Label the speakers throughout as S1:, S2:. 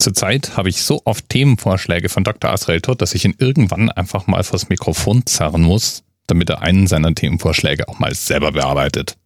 S1: Zurzeit habe ich so oft Themenvorschläge von Dr. Asrael Todd, dass ich ihn irgendwann einfach mal vors Mikrofon zerren muss, damit er einen seiner Themenvorschläge auch mal selber bearbeitet.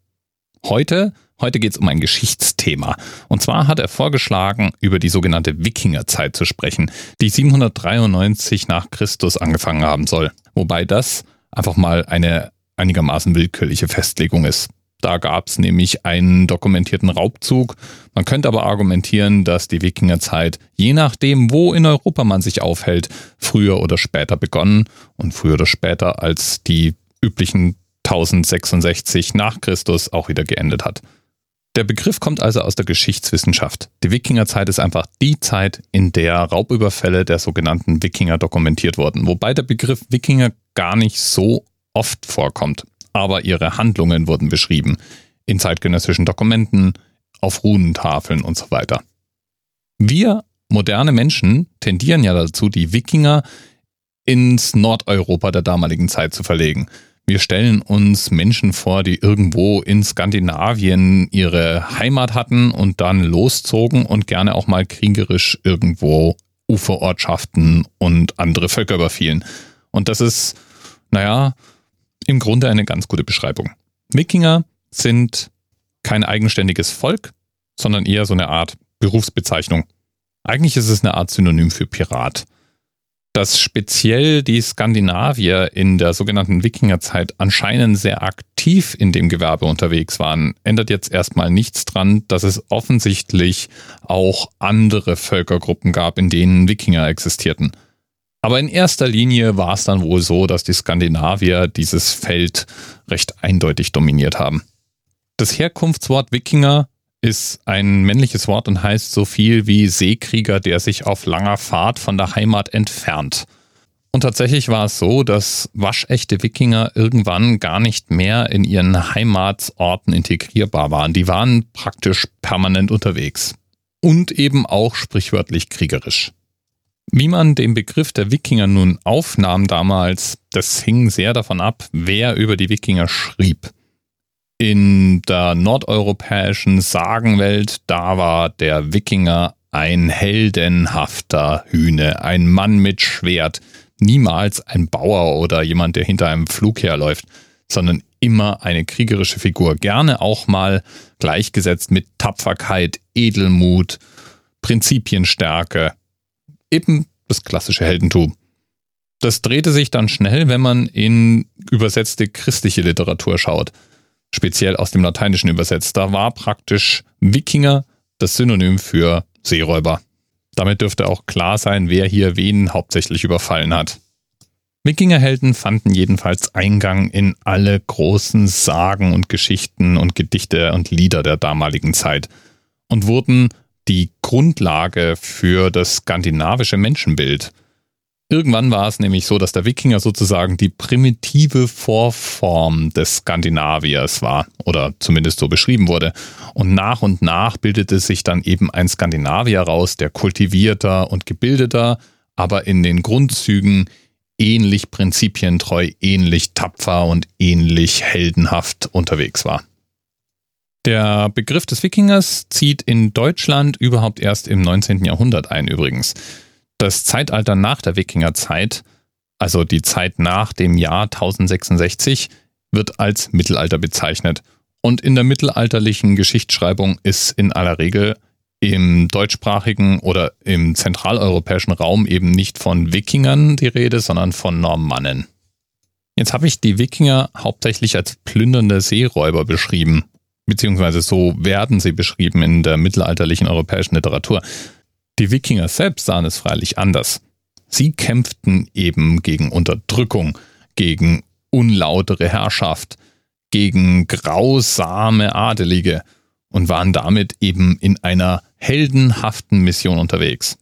S1: Heute, heute geht es um ein Geschichtsthema. Und zwar hat er vorgeschlagen, über die sogenannte Wikingerzeit zu sprechen, die 793 nach Christus angefangen haben soll. Wobei das einfach mal eine einigermaßen willkürliche Festlegung ist. Da gab es nämlich einen dokumentierten Raubzug. Man könnte aber argumentieren, dass die Wikingerzeit, je nachdem, wo in Europa man sich aufhält, früher oder später begonnen und früher oder später als die üblichen 1066 nach Christus auch wieder geendet hat. Der Begriff kommt also aus der Geschichtswissenschaft. Die Wikingerzeit ist einfach die Zeit, in der Raubüberfälle der sogenannten Wikinger dokumentiert wurden, wobei der Begriff Wikinger gar nicht so oft vorkommt aber ihre Handlungen wurden beschrieben in zeitgenössischen Dokumenten, auf Runentafeln und so weiter. Wir moderne Menschen tendieren ja dazu, die Wikinger ins Nordeuropa der damaligen Zeit zu verlegen. Wir stellen uns Menschen vor, die irgendwo in Skandinavien ihre Heimat hatten und dann loszogen und gerne auch mal kriegerisch irgendwo Uferortschaften und andere Völker überfielen. Und das ist, naja, im Grunde eine ganz gute Beschreibung. Wikinger sind kein eigenständiges Volk, sondern eher so eine Art Berufsbezeichnung. Eigentlich ist es eine Art Synonym für Pirat. Dass speziell die Skandinavier in der sogenannten Wikingerzeit anscheinend sehr aktiv in dem Gewerbe unterwegs waren, ändert jetzt erstmal nichts dran, dass es offensichtlich auch andere Völkergruppen gab, in denen Wikinger existierten. Aber in erster Linie war es dann wohl so, dass die Skandinavier dieses Feld recht eindeutig dominiert haben. Das Herkunftswort Wikinger ist ein männliches Wort und heißt so viel wie Seekrieger, der sich auf langer Fahrt von der Heimat entfernt. Und tatsächlich war es so, dass waschechte Wikinger irgendwann gar nicht mehr in ihren Heimatsorten integrierbar waren. Die waren praktisch permanent unterwegs. Und eben auch sprichwörtlich kriegerisch. Wie man den Begriff der Wikinger nun aufnahm damals, das hing sehr davon ab, wer über die Wikinger schrieb. In der nordeuropäischen Sagenwelt, da war der Wikinger ein heldenhafter Hühne, ein Mann mit Schwert, niemals ein Bauer oder jemand, der hinter einem Flug herläuft, sondern immer eine kriegerische Figur, gerne auch mal gleichgesetzt mit Tapferkeit, Edelmut, Prinzipienstärke, eben das klassische Heldentum. Das drehte sich dann schnell, wenn man in übersetzte christliche Literatur schaut, speziell aus dem Lateinischen übersetzt. Da war praktisch Wikinger das Synonym für Seeräuber. Damit dürfte auch klar sein, wer hier wen hauptsächlich überfallen hat. Wikingerhelden fanden jedenfalls Eingang in alle großen Sagen und Geschichten und Gedichte und Lieder der damaligen Zeit und wurden die Grundlage für das skandinavische Menschenbild. Irgendwann war es nämlich so, dass der Wikinger sozusagen die primitive Vorform des Skandinaviers war oder zumindest so beschrieben wurde. Und nach und nach bildete sich dann eben ein Skandinavier raus, der kultivierter und gebildeter, aber in den Grundzügen ähnlich prinzipientreu, ähnlich tapfer und ähnlich heldenhaft unterwegs war. Der Begriff des Wikingers zieht in Deutschland überhaupt erst im 19. Jahrhundert ein übrigens. Das Zeitalter nach der Wikingerzeit, also die Zeit nach dem Jahr 1066, wird als Mittelalter bezeichnet. Und in der mittelalterlichen Geschichtsschreibung ist in aller Regel im deutschsprachigen oder im zentraleuropäischen Raum eben nicht von Wikingern die Rede, sondern von Normannen. Jetzt habe ich die Wikinger hauptsächlich als plündernde Seeräuber beschrieben beziehungsweise so werden sie beschrieben in der mittelalterlichen europäischen Literatur. Die Wikinger selbst sahen es freilich anders. Sie kämpften eben gegen Unterdrückung, gegen unlautere Herrschaft, gegen grausame Adelige und waren damit eben in einer heldenhaften Mission unterwegs.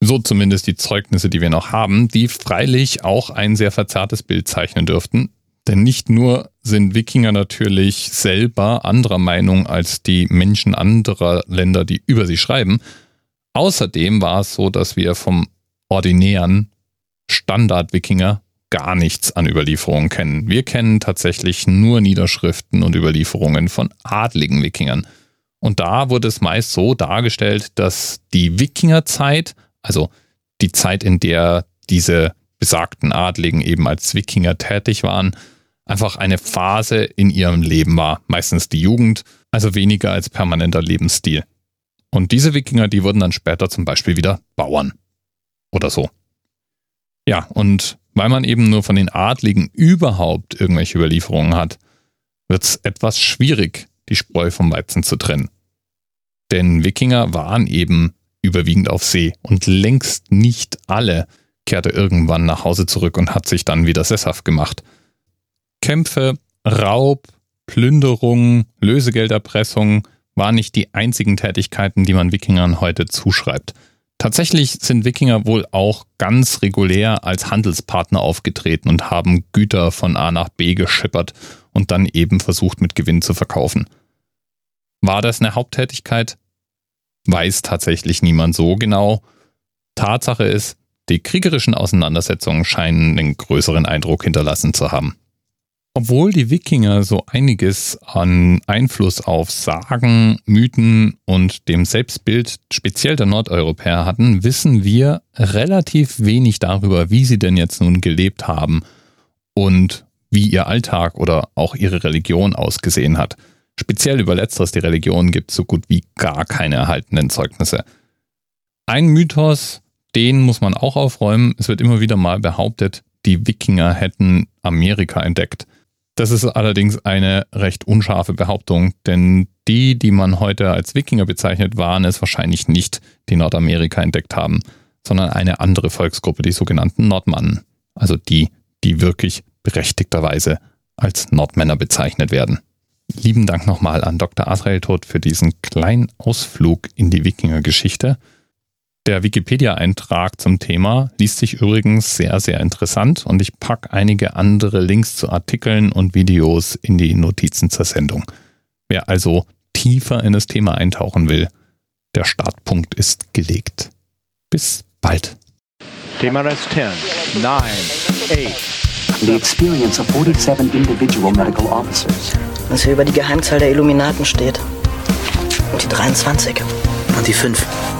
S1: So zumindest die Zeugnisse, die wir noch haben, die freilich auch ein sehr verzerrtes Bild zeichnen dürften, denn nicht nur sind Wikinger natürlich selber anderer Meinung als die Menschen anderer Länder, die über sie schreiben. Außerdem war es so, dass wir vom ordinären Standard-Wikinger gar nichts an Überlieferungen kennen. Wir kennen tatsächlich nur Niederschriften und Überlieferungen von adligen Wikingern. Und da wurde es meist so dargestellt, dass die Wikingerzeit, also die Zeit, in der diese besagten Adligen eben als Wikinger tätig waren, einfach eine Phase in ihrem Leben war, meistens die Jugend, also weniger als permanenter Lebensstil. Und diese Wikinger, die wurden dann später zum Beispiel wieder Bauern oder so. Ja, und weil man eben nur von den Adligen überhaupt irgendwelche Überlieferungen hat, wird es etwas schwierig, die Spreu vom Weizen zu trennen. Denn Wikinger waren eben überwiegend auf See und längst nicht alle kehrte irgendwann nach Hause zurück und hat sich dann wieder sesshaft gemacht. Kämpfe, Raub, Plünderung, Lösegelderpressung waren nicht die einzigen Tätigkeiten, die man Wikingern heute zuschreibt. Tatsächlich sind Wikinger wohl auch ganz regulär als Handelspartner aufgetreten und haben Güter von A nach B geschippert und dann eben versucht mit Gewinn zu verkaufen. War das eine Haupttätigkeit? Weiß tatsächlich niemand so genau. Tatsache ist, die kriegerischen Auseinandersetzungen scheinen einen größeren Eindruck hinterlassen zu haben. Obwohl die Wikinger so einiges an Einfluss auf Sagen, Mythen und dem Selbstbild speziell der Nordeuropäer hatten, wissen wir relativ wenig darüber, wie sie denn jetzt nun gelebt haben und wie ihr Alltag oder auch ihre Religion ausgesehen hat. Speziell über letzteres, die Religion, gibt es so gut wie gar keine erhaltenen Zeugnisse. Ein Mythos, den muss man auch aufräumen. Es wird immer wieder mal behauptet, die Wikinger hätten Amerika entdeckt. Das ist allerdings eine recht unscharfe Behauptung, denn die, die man heute als Wikinger bezeichnet, waren es wahrscheinlich nicht, die Nordamerika entdeckt haben, sondern eine andere Volksgruppe, die sogenannten Nordmannen. Also die, die wirklich berechtigterweise als Nordmänner bezeichnet werden. Lieben Dank nochmal an Dr. Asrael Todt für diesen kleinen Ausflug in die Wikingergeschichte. Der Wikipedia-Eintrag zum Thema liest sich übrigens sehr, sehr interessant und ich packe einige andere Links zu Artikeln und Videos in die Notizen zur Sendung. Wer also tiefer in das Thema eintauchen will, der Startpunkt ist gelegt. Bis bald.
S2: Thema Rest 10, 9, 8,
S3: the experience of 47 individual medical officers.
S4: Was hier über die Geheimzahl der Illuminaten steht. Und die 23.
S5: Und die 5.